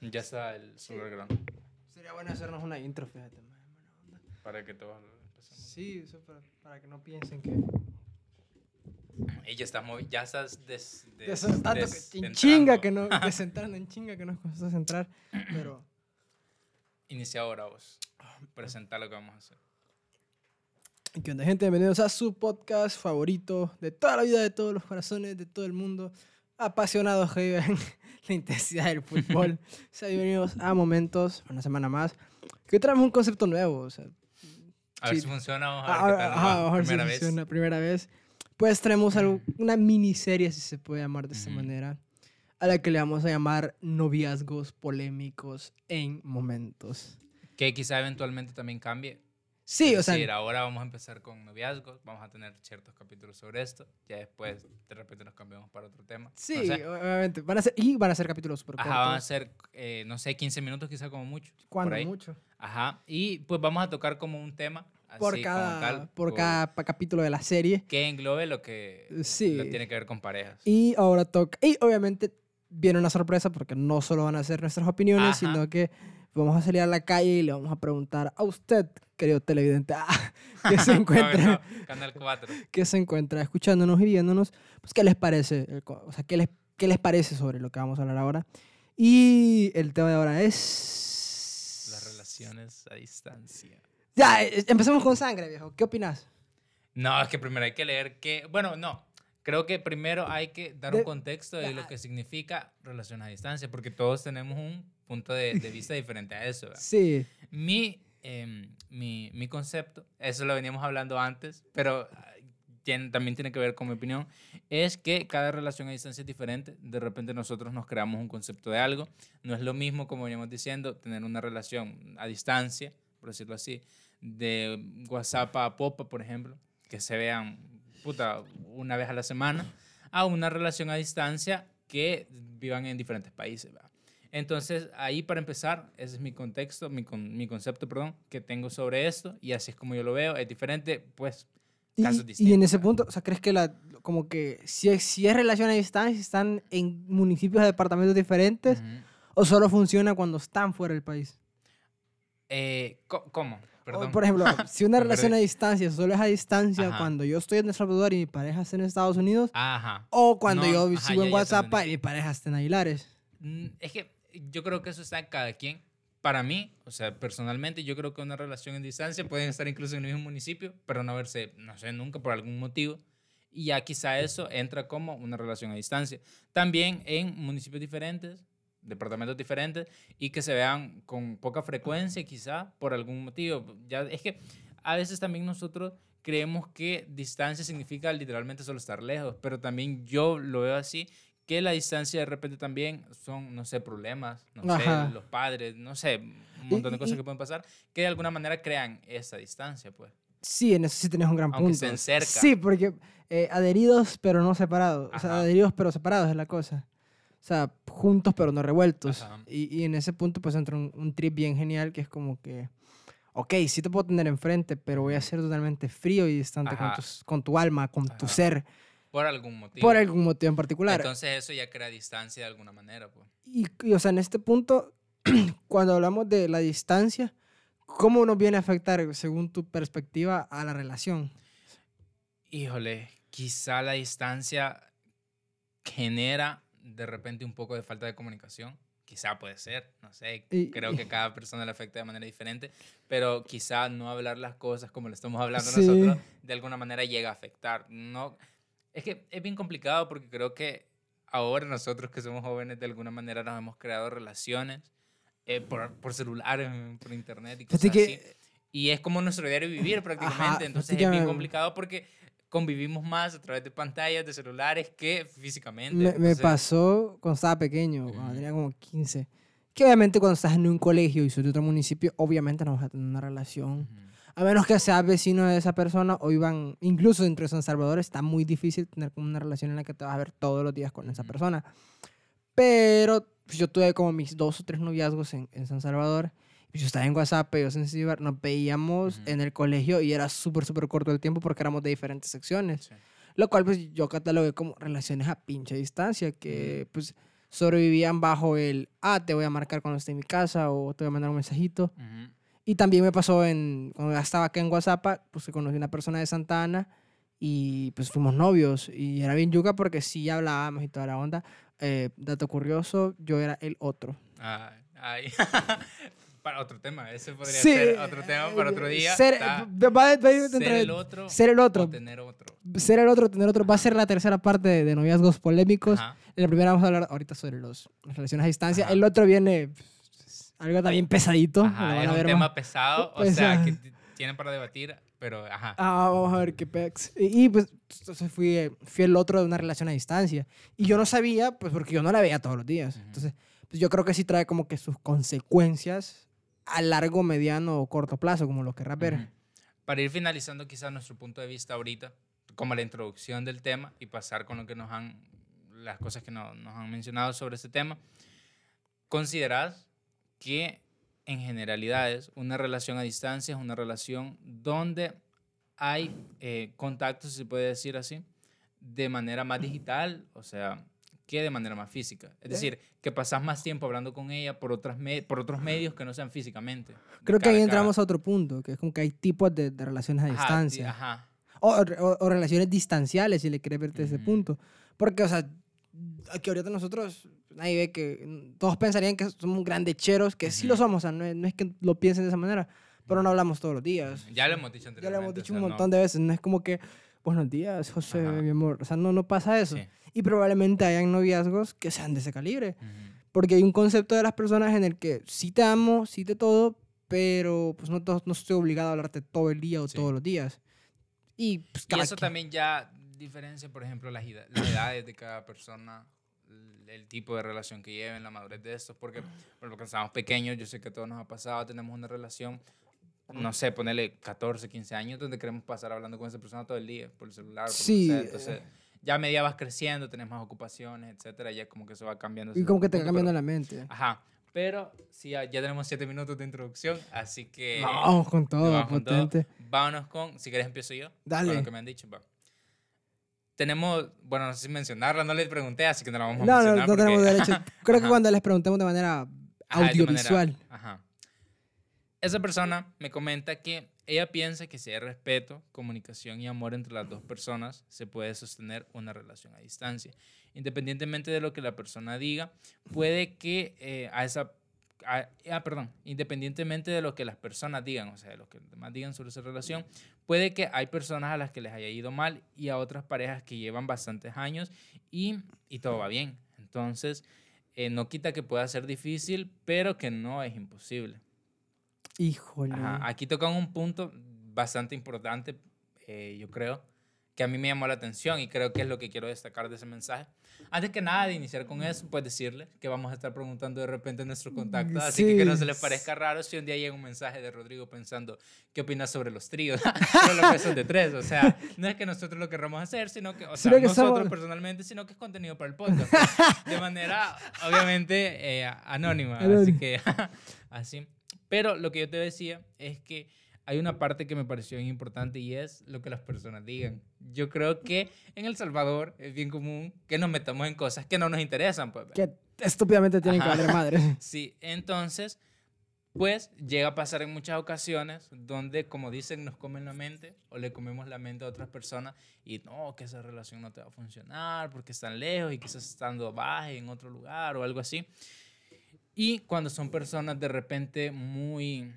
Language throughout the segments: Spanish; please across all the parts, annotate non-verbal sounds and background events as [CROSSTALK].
Ya está el super grande. Sería bueno hacernos una intro, fíjate. onda. Para que todos empecemos. Sí, eso para, para que no piensen que... Y ya estás muy, ya estás des, de des- eso es tanto que des- en entrando. chinga que no... [LAUGHS] Desentrando en chinga que nos cuesta centrar. Pero... Inicia ahora vos. Presenta lo que vamos a hacer. ¿Qué onda, gente? Bienvenidos a su podcast favorito de toda la vida, de todos los corazones, de todo el mundo. Apasionados [LAUGHS] que viven la intensidad del fútbol. [LAUGHS] Sean bienvenidos a Momentos, una semana más. Que hoy traemos un concepto nuevo. O sea, A ver si funciona, vamos a Ah, ver qué tal. nos ajá, va. vamos a ver si Primera vez. funciona, primera vez. Pues traemos algo, una miniserie, si se puede llamar de esta Ujú. manera, a la que le vamos a llamar noviazgos polémicos en momentos. Que quizá eventualmente también cambie. Sí, o Es sea, decir, ahora vamos a empezar con noviazgos, vamos a tener ciertos capítulos sobre esto, ya después de repente nos cambiamos para otro tema. sí, No sé. obviamente. Van a ser, y van a ser capítulos súper cortos. Ajá, van a ser, eh, no sé, 15 minutos quizá como mucho. por Cuando mucho. Ajá, y pues vamos a tocar como un tema, así Por cada, tal, por o- cada capítulo de la serie. que englobe lo que Sí. lo tiene que ver con parejas. Y ahora toca. Y obviamente viene una sorpresa porque no solo van a ser nuestras opiniones, Ajá. sino que vamos a salir a la calle y le vamos a preguntar a usted, querido televidente, ah, [LAUGHS] que se [LAUGHS] encuentra, Canal 4. [LAUGHS] que se encuentra escuchándonos y viéndonos, pues qué les parece, co- o sea, qué les, qué les parece sobre lo que vamos a hablar ahora. Y el tema de ahora es... Las relaciones a distancia. Ya, eh, empecemos con sangre, viejo. ¿Qué opinas? No, es que primero hay que leer que, bueno, no. Creo que primero hay que dar un contexto de lo que significa relaciones a distancia, porque todos tenemos un punto de, de vista diferente a eso. ¿verdad? Sí. Mi, em, mi, mi concepto, eso lo veníamos hablando antes, pero ah, también tiene que ver con mi opinión, es que cada relación a distancia es diferente. De repente nosotros nos creamos un concepto de algo. No es lo mismo, como veníamos diciendo, tener una relación a distancia, por decirlo así, de WhatsApp a Popa, por ejemplo, que se vean puta, una vez a la semana, a una relación a distancia que vivan en diferentes países. ¿verdad? Entonces, ahí para empezar, ese es mi contexto, mi, con- mi concepto, perdón, que tengo sobre esto, y así es como yo lo veo, es diferente, pues, Y, casos y en distintos, ese punto, o sea, ¿crees que la, como que si es, si es relación a distancia, están en municipios de departamentos diferentes Ujú. o solo funciona cuando están fuera del país? Eh, co- ¿Cómo? O, Perdón. por ejemplo, [LAUGHS] si una relación a distancia solo es a distancia Ajá. cuando yo estoy en El Salvador y mi pareja está en Estados Unidos, Ajá. o cuando No, yo ajá, sigo ya- en WhatsApp y mi pareja está en Aguilares. Mm, Es que yo creo que eso está en cada quien. Para mí, o sea, personalmente, yo creo que una relación en distancia pueden estar incluso en el mismo municipio, pero no verse, no sé, nunca por algún motivo. Y ya quizá eso entra como una relación a distancia. También en municipios diferentes, departamentos diferentes, y que se vean con poca frecuencia quizá por algún motivo. Ya, es que a veces también nosotros creemos que distancia significa literalmente solo estar lejos, pero también yo lo veo así, que la distancia de repente también son, no sé, problemas, no Ajá. sé, los padres, no sé, un montón de cosas que pueden pasar, que de alguna manera crean esa distancia, pues. Sí, en eso sí tenés un gran Aunque punto. estén cerca. Sí, porque eh, adheridos pero no separados. O sea, adheridos pero separados es la cosa. O sea, juntos pero no revueltos. Y, y en ese punto pues entra un, un trip bien genial que es como que, ok, sí te puedo tener enfrente, pero voy a ser totalmente frío y distante con, tus- con tu alma, con tu Ajá. ser, Por algún motivo. por algún motivo en particular. Entonces eso ya crea distancia de alguna manera, pues. Y, y, o sea, en este punto, [CLEARS THROAT] cuando hablamos de la distancia, ¿cómo nos viene a afectar, según tu perspectiva, a la relación? Híjole, quizá la distancia genera de repente un poco de falta de comunicación. Quizá puede ser, no sé. Y- creo y- que cada persona le afecta de manera diferente, pero quizá no hablar las cosas como lo estamos hablando Sí. nosotros de alguna manera llega a afectar. No, es que es bien complicado porque creo que ahora nosotros que somos jóvenes de alguna manera nos hemos creado relaciones eh, por, por celular, eh, por internet y cosas así. que Y es como nuestro diario vivir prácticamente. Entonces es bien complicado porque convivimos más a través de pantallas, de celulares, que físicamente. me, me pasó cuando estaba pequeño, cuando Ujú. tenía como 15. Que obviamente cuando estás en un colegio y soy de otro municipio, obviamente no vas a tener una relación. ujú, A menos que seas vecino de esa persona o iban, incluso dentro de San Salvador, está muy difícil tener como una relación en la que te vas a ver todos los días con esa Ujú. persona. Pero pues, yo tuve como mis dos o tres noviazgos en, en San Salvador. Yo estaba en WhatsApp, ellos en Cibar, nos veíamos en el colegio y era súper, súper corto el tiempo porque éramos de diferentes secciones. sí. Lo cual pues yo catalogué como relaciones a pinche distancia, que pues sobrevivían bajo el, ah, te voy a marcar cuando esté en mi casa o te voy a mandar un mensajito. Y también me pasó en, cuando ya estaba acá en WhatsApp, pues conocí una persona de Santa Ana y pues fuimos novios y era bien yuca porque sí hablábamos y toda la onda. Eh, dato curioso, yo era el otro. Ay, ay. [LAUGHS] para otro tema, ese podría Sí, ser otro tema para otro día. Ser, va- va- ser el otro ser el otro. o tener otro. ser el otro, tener otro, va a ser la tercera parte de, de noviazgos polémicos. Ajá. En la primera vamos a hablar ahorita sobre los, las relaciones a distancia. Ajá. El otro viene pues, algo también pesadito. Ajá, es un tema más. pesado, o sea, que tienen para debatir, pero ajá. Ah, vamos a ver qué pex. Y, y, pues entonces fui, fui el otro de una relación a distancia. Y yo no sabía, pues porque yo no la veía todos los días. Entonces, pues yo creo que sí trae como que sus consecuencias a largo, mediano o corto plazo, como lo querrás ver. Ujú. Para ir finalizando quizás nuestro punto de vista ahorita, como la introducción del tema y pasar con lo que nos han, las cosas que no- nos han mencionado sobre este tema, ¿consideras que en generalidades una relación a distancia es una relación donde hay eh, contacto, si se puede decir así, de manera más digital, o sea, que de manera más física? Es decir, que pasas más tiempo hablando con ella por, otras me- por otros medios que no sean físicamente. Creo que ahí cara. entramos a otro punto, que es como que hay tipos de, de relaciones a Ajá, di- distancia. Ajá. O, o- o relaciones distanciales, si le quieres ver desde ese Ujú. punto. Porque, o sea, aquí ahorita nosotros, nadie ve que mm, todos pensarían que somos grandecheros, que sí lo somos, o sea, no es, no es que lo piensen de esa manera, pero no hablamos todos los días. Ya lo hemos dicho Ya anteriormente. lo hemos dicho o sea, un no- montón de veces, no es como que, buenos días, José, Ajá. mi amor, o sea, no, no pasa eso. Sí. Y probablemente hayan noviazgos que sean de ese calibre, Ujú. porque hay un concepto de las personas en el que sí te amo, sí te todo, pero pues no, to- no estoy obligado a hablarte todo el día o Sí. todos los días. Y, pues, Y eso quien- también ya diferencia, por ejemplo, las, ida- las edades de cada persona, el, tipo de relación que lleven, la madurez de estos, porque por lo que estamos pequeños, yo sé que a todos nos ha pasado, tenemos una relación, no sé, ponerle 14, 15 años, donde queremos pasar hablando con esa persona todo el día, por el celular, por Sí, lo que sea. Entonces, ya a medida vas creciendo, tenés más ocupaciones, etcétera, ya como que eso va cambiando. Y como que te va cambiando pero- la mente. Ajá, pero sí, ya, ya tenemos 7 minutos de introducción, así que... Vamos con todo, Vamos con todo. potente. Vámonos con, si quieres empiezo yo. Dale. Con lo que me han dicho, va. Tenemos, bueno, no sé si mencionarla, no les pregunté, así que no la vamos a No, no, mencionar. no tenemos derecho. [LAUGHS] Creo que Ajá. cuando les preguntemos de manera Ajá, de manera- audiovisual. ajá. Esa persona me comenta que ella piensa que si hay respeto, comunicación y amor entre las dos personas, se puede sostener una relación a distancia. Independientemente de lo que la persona diga, puede que eh, a esa... a- ah, perdón, independientemente de lo que las personas digan, o sea, de lo que los demás digan sobre esa relación, puede que hay personas a las que les haya ido mal y a otras parejas que llevan bastantes años y, y todo va bien. Entonces, eh, no quita que pueda ser difícil, pero que no es imposible. Híjole. Ajá, Aquí tocan un punto bastante importante, eh, yo creo, que a mí me llamó la atención y creo que es lo que quiero destacar de ese mensaje. Antes que nada de iniciar con eso, pues decirles que vamos a estar preguntando de repente en nuestro contacto, así que que no se les Sí. parezca raro si un día llega un mensaje de Rodrigo pensando, ¿qué opinas sobre los tríos? [LAUGHS] Solo los besos de tres, o sea, no es que nosotros lo querramos hacer, sino que, o sea, que nosotros somos- personalmente, sino que es contenido para el podcast, pues, de manera, obviamente, eh, anónima, así que, [LAUGHS] así. Pero lo que yo te decía es que hay una parte que me pareció importante y es lo que las personas digan. Yo creo que en El Salvador es bien común que nos metamos en cosas que no nos interesan. Pues. Que estúpidamente tienen Ajá. que valer madre. [LAUGHS] Sí, entonces, pues llega a pasar en muchas ocasiones donde, como dicen, nos comen la mente o le comemos la mente a otras personas y no, que esa relación no te va a funcionar porque están lejos y quizás estando baja en otro lugar o algo así. Y cuando son personas de repente muy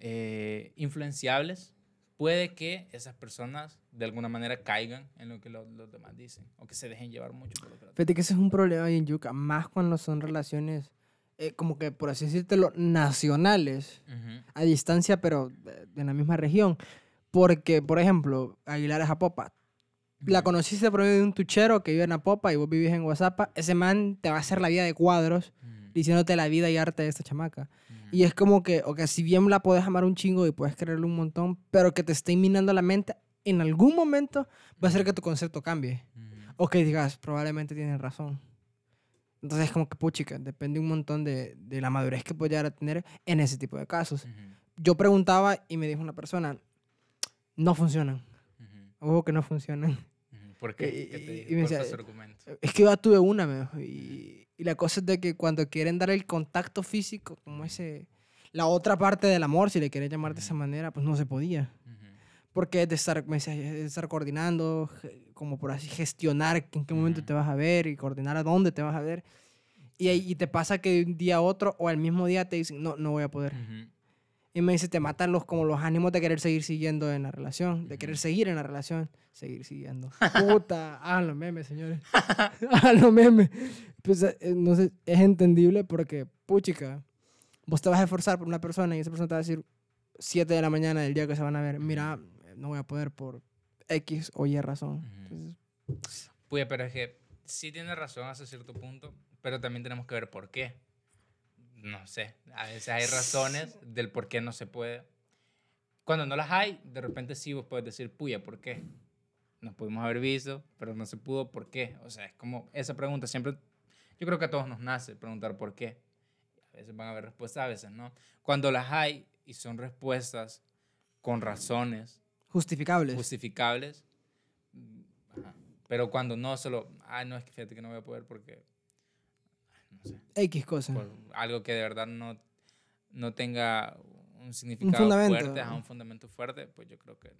eh, influenciables, puede que esas personas de alguna manera caigan en lo que lo- los demás dicen o que se dejen llevar mucho por lo que los Fíjate que ese es un problema ahí en Yuca, más cuando son relaciones, eh, como que por así decírtelo, nacionales, Ujú, a distancia, pero eh, en la misma región. Porque, por ejemplo, Aguilar es Apopa. La ujú, conociste por medio de un tuchero que vive en Apopa y vos vivís en WhatsApp. Ese man te va a hacer la vida de cuadros ujú, diciéndote la vida y arte de esta chamaca. Y es como que, o que si bien la puedes amar un chingo y puedes quererle un montón, pero que te esté minando la mente, en algún momento va a hacer que tu concepto cambie. Ujú. O que digas, probablemente tienes razón. Entonces es como que, puchica, depende un montón de, de la madurez que puedes llegar a tener en ese tipo de casos. Yo preguntaba y me dijo una persona, no funcionan. Ojo que no funcionan. ¿Por qué? Y- ¿Qué te y- dijo? y me ¿Cuál decía? Es que yo tuve una, me dijo, y, y la cosa es de que cuando quieren dar el contacto físico, como ese, la otra parte del amor, si le quieren llamar de esa manera, pues no se podía. Porque es de estar, me decía, de estar coordinando, como por así gestionar en qué momento te vas a ver y coordinar a dónde te vas a ver. Y, y te pasa que de un día a otro o al mismo día te dicen, no, no voy a poder. Ujú. Y me dice, te matan los, como los ánimos de querer seguir siguiendo en la relación, de querer seguir en la relación, seguir siguiendo. [LAUGHS] Puta, hagan los memes, señores. hagan [LAUGHS] los memes. Pues, eh, no sé, es entendible porque, puchica, vos te vas a esforzar por una persona y esa persona te va a decir 7 de la mañana del día que se van a ver, mira, no voy a poder por X o Y razón. Entonces, Puya, pero es que sí tiene razón hasta cierto punto, pero también tenemos que ver por qué. No sé, a veces hay razones del por qué no se puede. Cuando no las hay, de repente sí vos puedes decir, puya, ¿por qué? Nos pudimos haber visto, pero no se pudo, ¿por qué? O sea, es como esa pregunta siempre, yo creo que a todos nos nace preguntar por qué. A veces van a haber respuestas, a veces no. Cuando las hay y son respuestas con razones, justificables. justificables. mm, ajá. Pero cuando no, solo, ah, no, es que fíjate que no voy a poder porque, no sé, X cosa. por algo que de verdad no, no tenga un significado fundamento. fuerte, un fundamento fuerte, pues yo creo que...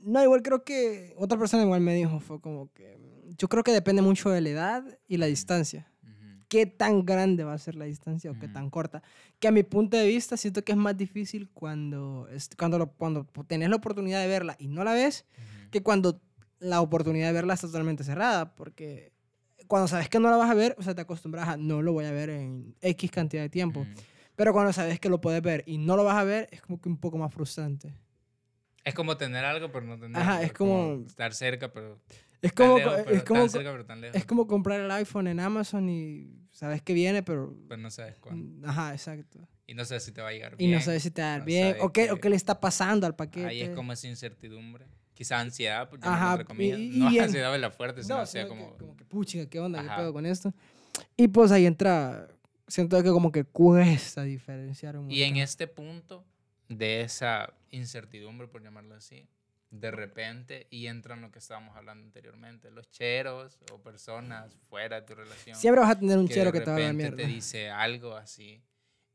No, igual creo que otra persona igual me dijo, fue como que yo creo que depende mucho de la edad y la distancia. ujú, qué tan grande va a ser la distancia o qué tan corta. Que a mi punto de vista siento que es más difícil cuando, cuando, lo- cuando tenés la oportunidad de verla y no la ves, ujú, que cuando la oportunidad de verla está totalmente cerrada. Porque cuando sabes que no la vas a ver, o sea, te acostumbras a no lo voy a ver en X cantidad de tiempo. ujú. Pero cuando sabes que lo puedes ver y no lo vas a ver, es como que un poco más frustrante. Es como tener algo, pero no tener Ajá, es como- estar cerca, pero... Es tan como, lejos, co- pero- es, como, tan cerca, pero tan lejos. es como comprar el iPhone en Amazon y sabes que viene, pero... Pero no sabes cuándo. Ajá, exacto. Y no sabes si te va a llegar Y bien. no sabes si te va a dar no bien o qué, o que- qué le está pasando al paquete. Ahí es como esa incertidumbre. Quizá ansiedad, por Ajá, llamarlo entre comillas. y- [LAUGHS] no y ansiedad de la fuerte, sino No, sino que como... como que puchica, ¿qué onda? ¿Qué Ajá. pedo con esto? Y pues ahí entra, siento que como que cuesta diferenciar un Y en este punto de esa incertidumbre, por llamarlo así, de repente, y entra en lo que estábamos hablando anteriormente, los cheros o personas fuera de tu relación. Siempre vas a tener un chero que te va a dar mierda. te dice algo así.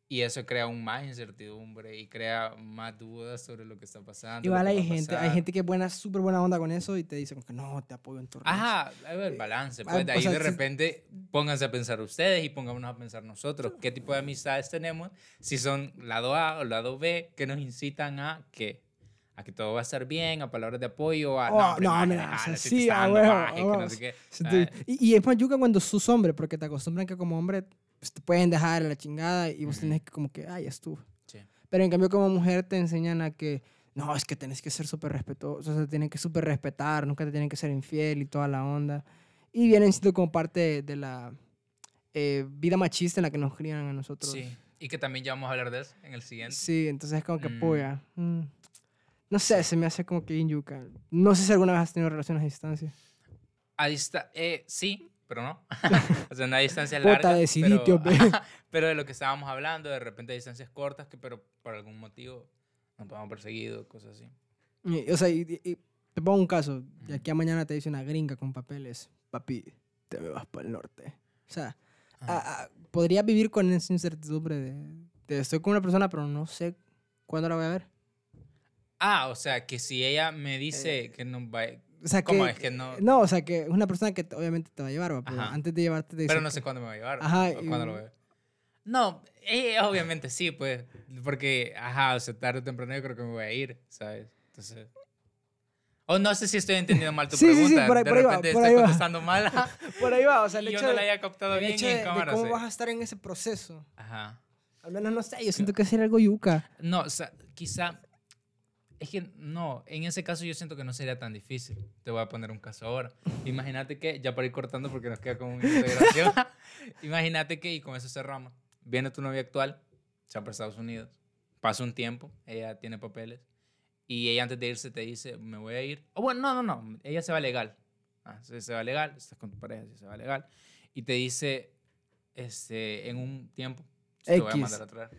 Y eso crea aún más incertidumbre y crea más dudas sobre lo que está pasando. Igual hay gente, hay pasar. gente que es buena, súper buena onda con eso y te dice como que no, te apoyo en tu relación". Ajá, hay el balance. ah, Pues de ahí sea, de repente pónganse a pensar ustedes y pongámonos a pensar nosotros. ¿Qué tipo de amistades tenemos? Si son lado A o lado B, que nos incitan a que a que todo va a estar bien, a palabras de apoyo, a Oh, hombre, no, maje, mira, o sea, sí, a huevo, maje, a que no huevo. sé qué. Sí, ¿sabes? te- Y, y es más yuca cuando sos hombre, porque te acostumbran que como hombre pues, te pueden dejar a la chingada y vos tenés que como que, ay, ya estuvo. Sí. Pero en cambio como mujer te enseñan a que, no, es que tenés que ser súper respetuoso, o sea, te tienen que súper respetar, nunca te tienen que ser infiel y toda la onda. Y vienen siendo como parte de, de la eh, vida machista en la que nos crían a nosotros. Sí, y que también ya vamos a hablar de eso en el siguiente. Sí, entonces es como que, Mm. polla. mm. No sé, se me hace como que yuca. No sé si alguna vez has tenido relaciones a distancia. A dista eh, sí, pero no. [LAUGHS] o sea, una distancia Puta, larga. decidite, pero, hombre. pero de lo que estábamos hablando, de repente distancias cortas, que pero por algún motivo nos hemos perseguido, cosas así. Y- O sea, y, y- y te pongo un caso. De aquí a mañana te dice una gringa con papeles. Papi, te me vas para el norte. O sea, a- a- podría vivir con esa incertidumbre de, de estoy con una persona, pero no sé cuándo la voy a ver. Ah, o sea, que si ella me Eh, dice que no va... O sea, ¿Cómo? que, Es que no- No, o sea, que es una persona que te- obviamente te va a llevar, va, pero Ajá. antes de llevarte te dice Pero no que- sé cuándo me va a llevar. Ajá, o cuándo y- lo veo. No, eh, obviamente sí, pues. Porque, ajá, o sea, tarde o temprano yo creo que me voy a ir, ¿sabes? Entonces... O no sé si estoy entendiendo mal tu [LAUGHS] Sí, sí, sí, pregunta. por ahí- de por ahí va, por estoy ahí va. contestando mal. [LAUGHS] Por ahí va, o sea, el [LAUGHS] y yo hecho no de- la haya captado bien hecho de, en de cámara. cómo sí. vas a estar en ese proceso. Ajá. Al menos no sé, yo siento que sería algo yuca. No, o sea, quizá. Es que no, en ese caso yo siento que no sería tan difícil. Te voy a poner un caso ahora. Imagínate que, ya para ir cortando porque nos queda como una integración. [LAUGHS] Imagínate que, y con eso cerramos, viene tu novia actual, se va para Estados Unidos, pasa un tiempo, ella tiene papeles, y ella antes de irse te dice, me voy a ir. O bueno, no, no, no, ella se va legal. Ah, se, se va legal, estás con tu pareja, se va legal. Y te dice, este, en un tiempo, te voy a X. mandar a traer.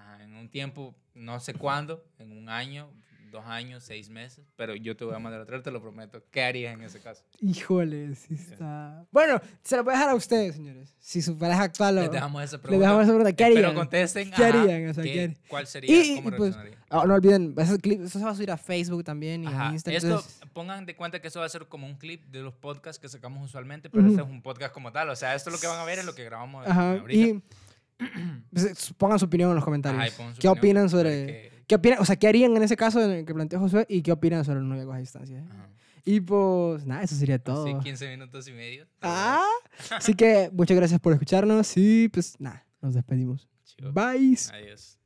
Ajá, en un tiempo, no sé cuándo, en un año, dos años, seis meses, pero yo te voy a mandar a traer, te lo prometo. ¿Qué harías en ese caso? Híjole, sí está. Bueno, se lo voy a dejar a ustedes, señores. Si su pareja actual lo. Les dejamos esa pregunta. dejamos esa pregunta. ¿Qué harían? contesten. ¿Qué harían? O sea, ¿qué- ¿qué harían? ¿Cuál sería? Y, ¿Cómo y, pues, ah, no olviden, ese clip, eso se va a subir a Facebook también y a Ajá. Instagram. Esto, entonces- pongan de cuenta que eso va a ser como un clip de los podcasts que sacamos usualmente, pero este es un podcast como tal. O sea, esto lo que van a ver es lo que grabamos Ajá, ahorita. y [CLEARS THROAT] pongan su opinión en los comentarios. Ajá, y pongan su ¿Qué opinión, opinan sobre qué- qué opinan, o sea, qué harían en ese caso en el que planteó Josué y qué opinan sobre los noviazgos a distancia? eh? Ajá. Y pues nada, eso sería todo. Sí, 15 minutos y medio. Ah, [LAUGHS] así que muchas gracias por escucharnos y pues nada, nos despedimos. Chivo. Bye. Adiós.